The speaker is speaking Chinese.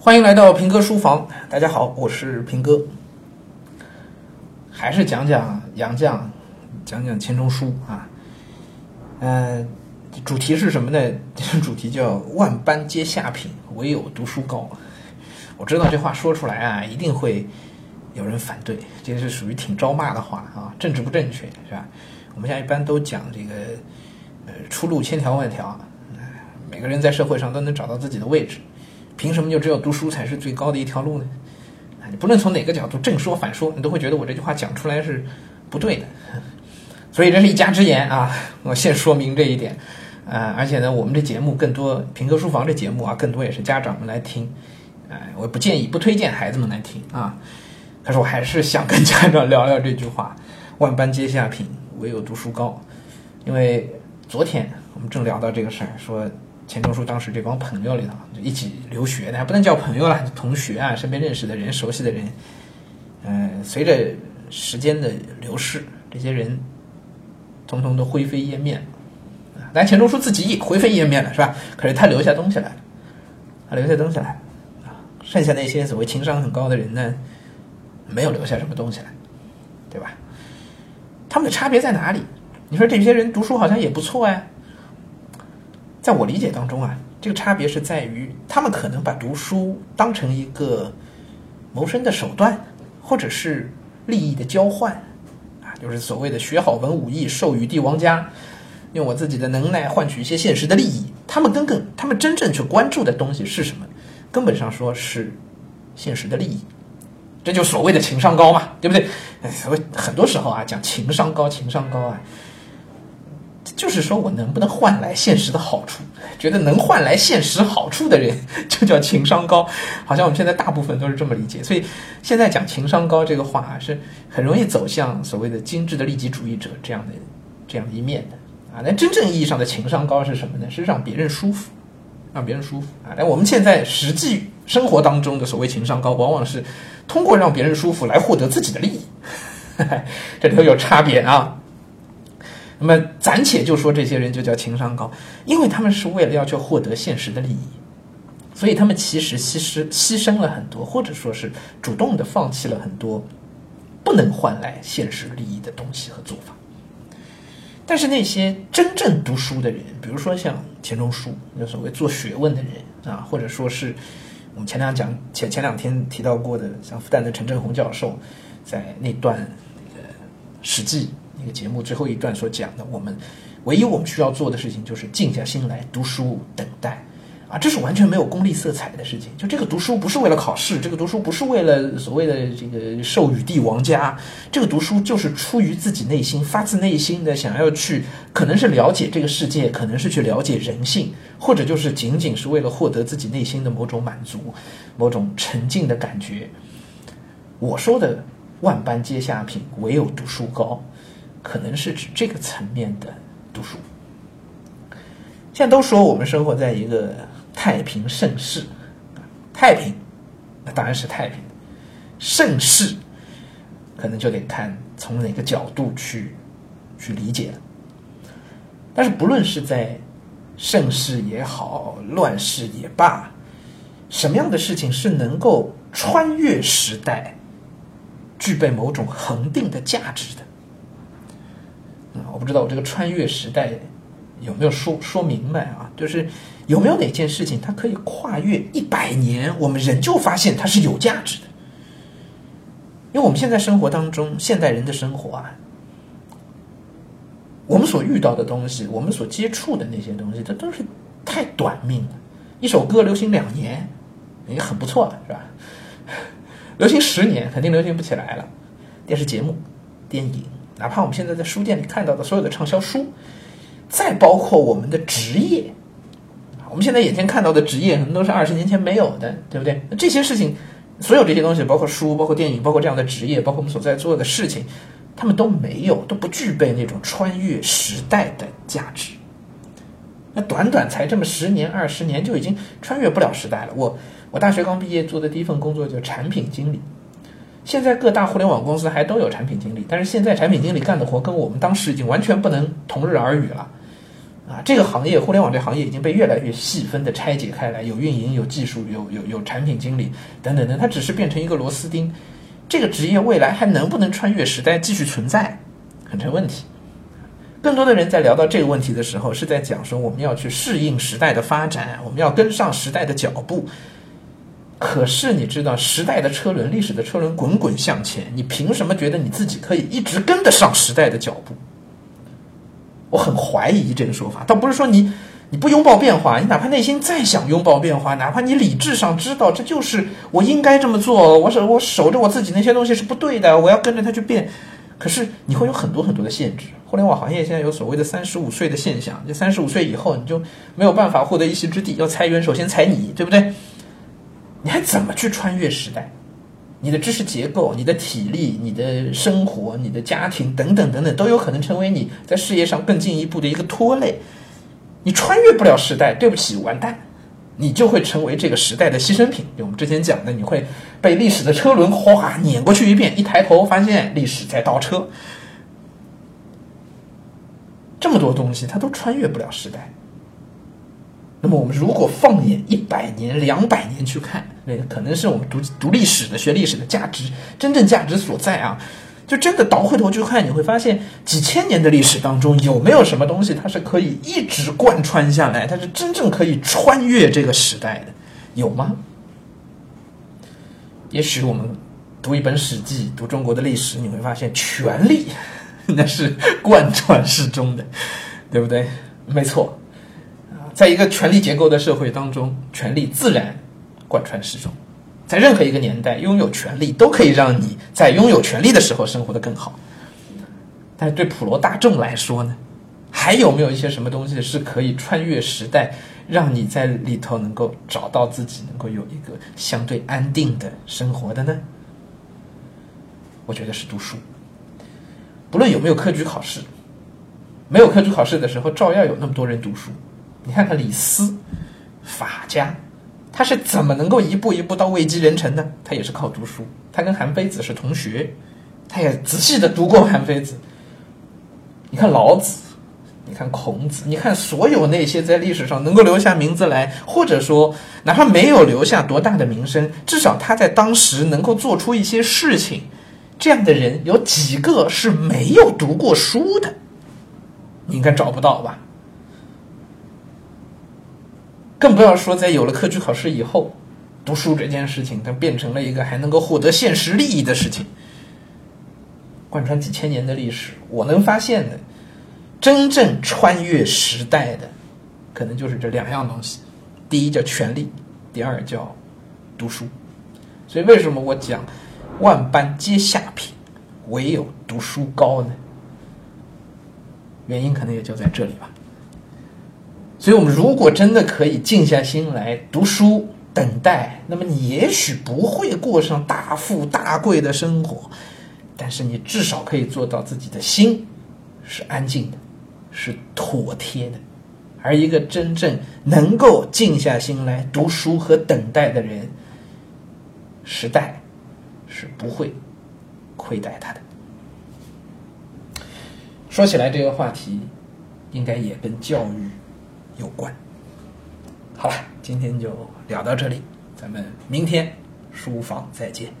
欢迎来到平哥书房，大家好，我是平哥。还是讲讲杨绛，讲讲钱钟书啊。嗯、主题是什么呢？主题叫“万般皆下品，唯有读书高”。我知道这话说出来啊，一定会有人反对，这是属于挺招骂的话啊，政治不正确是吧？我们现在一般都讲这个，呃，出路千条万条，每个人在社会上都能找到自己的位置，凭什么就只有读书才是最高的一条路呢？啊，你不论从哪个角度正说反说，你都会觉得我这句话讲出来是不对的。所以这是一家之言啊，我先说明这一点。啊、而且呢，我们这节目更多平哥书房这节目啊，更多也是家长们来听，哎、我不建议、不推荐孩子们来听啊。可是我还是想跟家长聊聊这句话：“万般皆下品，唯有读书高。”因为昨天我们正聊到这个事儿，说钱钟书当时这帮朋友里头就一起留学的，还不能叫朋友了，同学啊，身边认识的人、熟悉的人，嗯、随着时间的流逝，这些人通通都灰飞烟灭了。啊当然，钱钟书自己也灰飞烟灭了，是吧？可是他留下东西来了，他留下东西来啊。剩下那些所谓情商很高的人呢，没有留下什么东西来，对吧？他们的差别在哪里？你说这些人读书好像也不错哎，在我理解当中啊，这个差别是在于他们可能把读书当成一个谋生的手段，或者是利益的交换啊，就是所谓的学好文武艺，授予帝王家，用我自己的能耐换取一些现实的利益。他们根本他们真正去关注的东西是什么？根本上说是现实的利益。这就所谓的情商高嘛，对不对？所谓很多时候啊，讲情商高，情商高啊，就是说我能不能换来现实的好处？觉得能换来现实好处的人，就叫情商高。好像我们现在大部分都是这么理解，所以现在讲情商高这个话，是很容易走向所谓的精致的利己主义者这样的这样的一面的啊。那真正意义上的情商高是什么呢？是让别人舒服。让别人舒服啊！但我们现在实际生活当中的所谓情商高，往往是通过让别人舒服来获得自己的利益，这里头有差别啊。那么暂且就说这些人就叫情商高，因为他们是为了要去获得现实的利益，所以他们其实牺牲牺牲了很多，或者说是主动的放弃了很多不能换来现实利益的东西和做法。但是那些真正读书的人，比如说像钱钟书，那所谓做学问的人啊，或者说是我们前两讲前前两天提到过的，像复旦的陈振宏教授，在那段那个《史记》那个节目最后一段所讲的，我们唯一我们需要做的事情就是静下心来读书，等待。啊，这是完全没有功利色彩的事情。就这个读书不是为了考试，这个读书不是为了所谓的这个授予帝王家，这个读书就是出于自己内心、发自内心的想要去，可能是了解这个世界，可能是去了解人性，或者就是仅仅是为了获得自己内心的某种满足、某种沉静的感觉。我说的万般皆下品，唯有读书高，可能是指这个层面的读书。现在都说我们生活在一个太平盛世，太平，那当然是太平。盛世，可能就得看从哪个角度去去理解了。但是不论是在盛世也好，乱世也罢，什么样的事情是能够穿越时代，具备某种恒定的价值的？嗯，我不知道我这个穿越时代有没有说说明白啊？就是有没有哪件事情它可以跨越一百年，我们仍旧发现它是有价值的？因为我们现在生活当中，现代人的生活啊，我们所遇到的东西，我们所接触的那些东西，它都是太短命了。一首歌流行两年，也很不错了，是吧？流行十年，肯定流行不起来了。电视节目、电影，哪怕我们现在在书店里看到的所有的畅销书，再包括我们的职业，我们现在眼前看到的职业，可能都是二十年前没有的，对不对？那这些事情，所有这些东西，包括书、包括电影、包括这样的职业，包括我们所在做的事情，他们都没有，都不具备那种穿越时代的价值。那短短才这么十年、二十年，就已经穿越不了时代了。我我大学刚毕业做的第一份工作叫产品经理，现在各大互联网公司还都有产品经理，但是现在产品经理干的活跟我们当时已经完全不能同日而语了。啊，这个行业，互联网这行业已经被越来越细分的拆解开来，有运营、有技术、有有有产品经理等等等，它只是变成一个螺丝钉。这个职业未来还能不能穿越时代继续存在，很成问题。更多的人在聊到这个问题的时候，是在讲说我们要去适应时代的发展，我们要跟上时代的脚步。可是你知道，时代的车轮、历史的车轮滚滚向前，你凭什么觉得你自己可以一直跟得上时代的脚步？我很怀疑这个说法。倒不是说你你不拥抱变化，你哪怕内心再想拥抱变化，哪怕你理智上知道这就是我应该这么做，我守我守着我自己那些东西是不对的，我要跟着它去变。可是你会有很多很多的限制。互联网行业现在有所谓的三十五岁的现象，就三十五岁以后你就没有办法获得一席之地，要裁员首先裁你，对不对？你还怎么去穿越时代？你的知识结构、你的体力、你的生活、你的家庭等等等等，都有可能成为你在事业上更进一步的一个拖累。你穿越不了时代，对不起，完蛋，你就会成为这个时代的牺牲品。就我们之前讲的，你会被历史的车轮哗碾过去一遍，一抬头发现历史在倒车。这么多东西，它都穿越不了时代。那么我们如果放眼一百年、两百年去看，那个可能是我们读读历史的、学历史的价值真正价值所在啊！就真的倒回头去看，你会发现几千年的历史当中，有没有什么东西它是可以一直贯穿下来，它是真正可以穿越这个时代的？有吗？也许我们读一本《史记》，读中国的历史，你会发现权力 那是贯穿始终的，对不对？没错。在一个权力结构的社会当中，权力自然贯穿始终。在任何一个年代，拥有权力都可以让你在拥有权力的时候生活的更好。但是对普罗大众来说呢，还有没有一些什么东西是可以穿越时代，让你在里头能够找到自己，能够有一个相对安定的生活的呢？我觉得是读书。不论有没有科举考试，没有科举考试的时候，照样有那么多人读书。你看看李斯，法家，他是怎么能够一步一步到位极人臣的？他也是靠读书。他跟韩非子是同学，他也仔细的读过韩非子。你看老子，你看孔子，你看所有那些在历史上能够留下名字来，或者说哪怕没有留下多大的名声，至少他在当时能够做出一些事情，这样的人有几个是没有读过书的？你应该找不到吧？更不要说在有了科举考试以后，读书这件事情它变成了一个还能够获得现实利益的事情。贯穿几千年的历史，我能发现的，真正穿越时代的，可能就是这两样东西：第一叫权力，第二叫读书。所以为什么我讲万般皆下品，唯有读书高呢？原因可能也就在这里吧。所以，我们如果真的可以静下心来读书、等待，那么你也许不会过上大富大贵的生活，但是你至少可以做到自己的心是安静的，是妥帖的。而一个真正能够静下心来读书和等待的人，时代是不会亏待他的。说起来，这个话题应该也跟教育。有关。好了，今天就聊到这里，咱们明天书房再见。